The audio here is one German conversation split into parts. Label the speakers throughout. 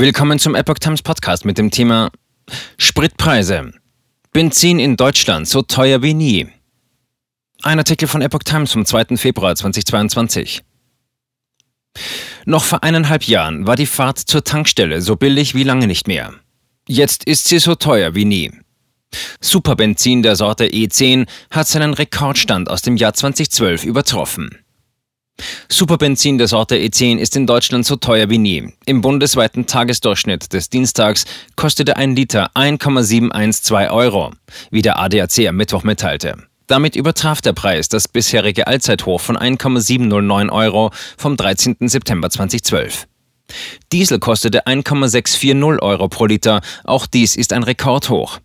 Speaker 1: Willkommen zum Epoch Times Podcast mit dem Thema Spritpreise. Benzin in Deutschland so teuer wie nie. Ein Artikel von Epoch Times vom 2. Februar 2022. Noch vor eineinhalb Jahren war die Fahrt zur Tankstelle so billig wie lange nicht mehr. Jetzt ist sie so teuer wie nie. Superbenzin der Sorte E10 hat seinen Rekordstand aus dem Jahr 2012 übertroffen. Superbenzin der Sorte E10 ist in Deutschland so teuer wie nie. Im bundesweiten Tagesdurchschnitt des Dienstags kostete ein Liter 1,712 Euro, wie der ADAC am Mittwoch mitteilte. Damit übertraf der Preis das bisherige Allzeithoch von 1,709 Euro vom 13. September 2012. Diesel kostete 1,640 Euro pro Liter, auch dies ist ein Rekordhoch.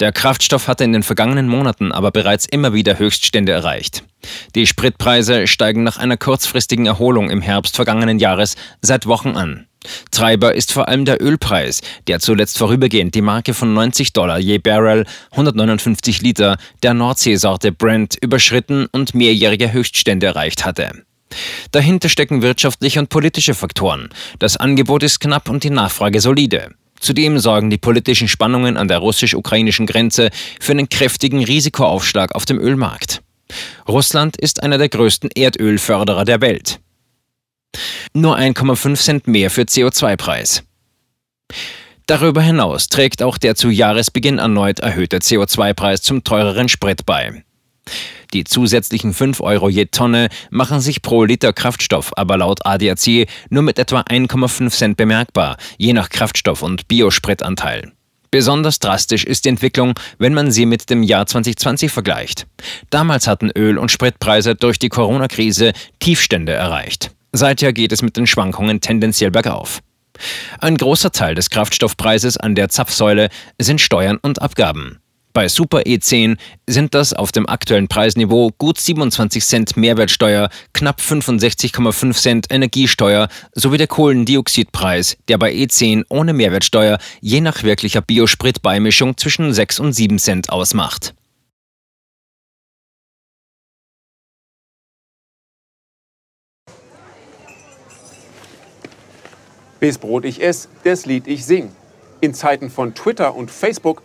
Speaker 1: Der Kraftstoff hatte in den vergangenen Monaten aber bereits immer wieder Höchststände erreicht. Die Spritpreise steigen nach einer kurzfristigen Erholung im Herbst vergangenen Jahres seit Wochen an. Treiber ist vor allem der Ölpreis, der zuletzt vorübergehend die Marke von 90 Dollar je Barrel, 159 Liter, der Nordseesorte Brent überschritten und mehrjährige Höchststände erreicht hatte. Dahinter stecken wirtschaftliche und politische Faktoren. Das Angebot ist knapp und die Nachfrage solide. Zudem sorgen die politischen Spannungen an der russisch-ukrainischen Grenze für einen kräftigen Risikoaufschlag auf dem Ölmarkt. Russland ist einer der größten Erdölförderer der Welt. Nur 1,5 Cent mehr für CO2-Preis. Darüber hinaus trägt auch der zu Jahresbeginn erneut erhöhte CO2-Preis zum teureren Sprit bei. Die zusätzlichen 5 Euro je Tonne machen sich pro Liter Kraftstoff aber laut ADAC nur mit etwa 1,5 Cent bemerkbar, je nach Kraftstoff- und Biospritanteil. Besonders drastisch ist die Entwicklung, wenn man sie mit dem Jahr 2020 vergleicht. Damals hatten Öl- und Spritpreise durch die Corona-Krise Tiefstände erreicht. Seither geht es mit den Schwankungen tendenziell bergauf. Ein großer Teil des Kraftstoffpreises an der Zapfsäule sind Steuern und Abgaben. Bei Super E10 sind das auf dem aktuellen Preisniveau gut 27 Cent Mehrwertsteuer, knapp 65,5 Cent Energiesteuer sowie der Kohlendioxidpreis, der bei E10 ohne Mehrwertsteuer je nach wirklicher Biospritbeimischung zwischen 6 und 7 Cent ausmacht.
Speaker 2: Bis Brot ich ess, das Lied ich sing. In Zeiten von Twitter und Facebook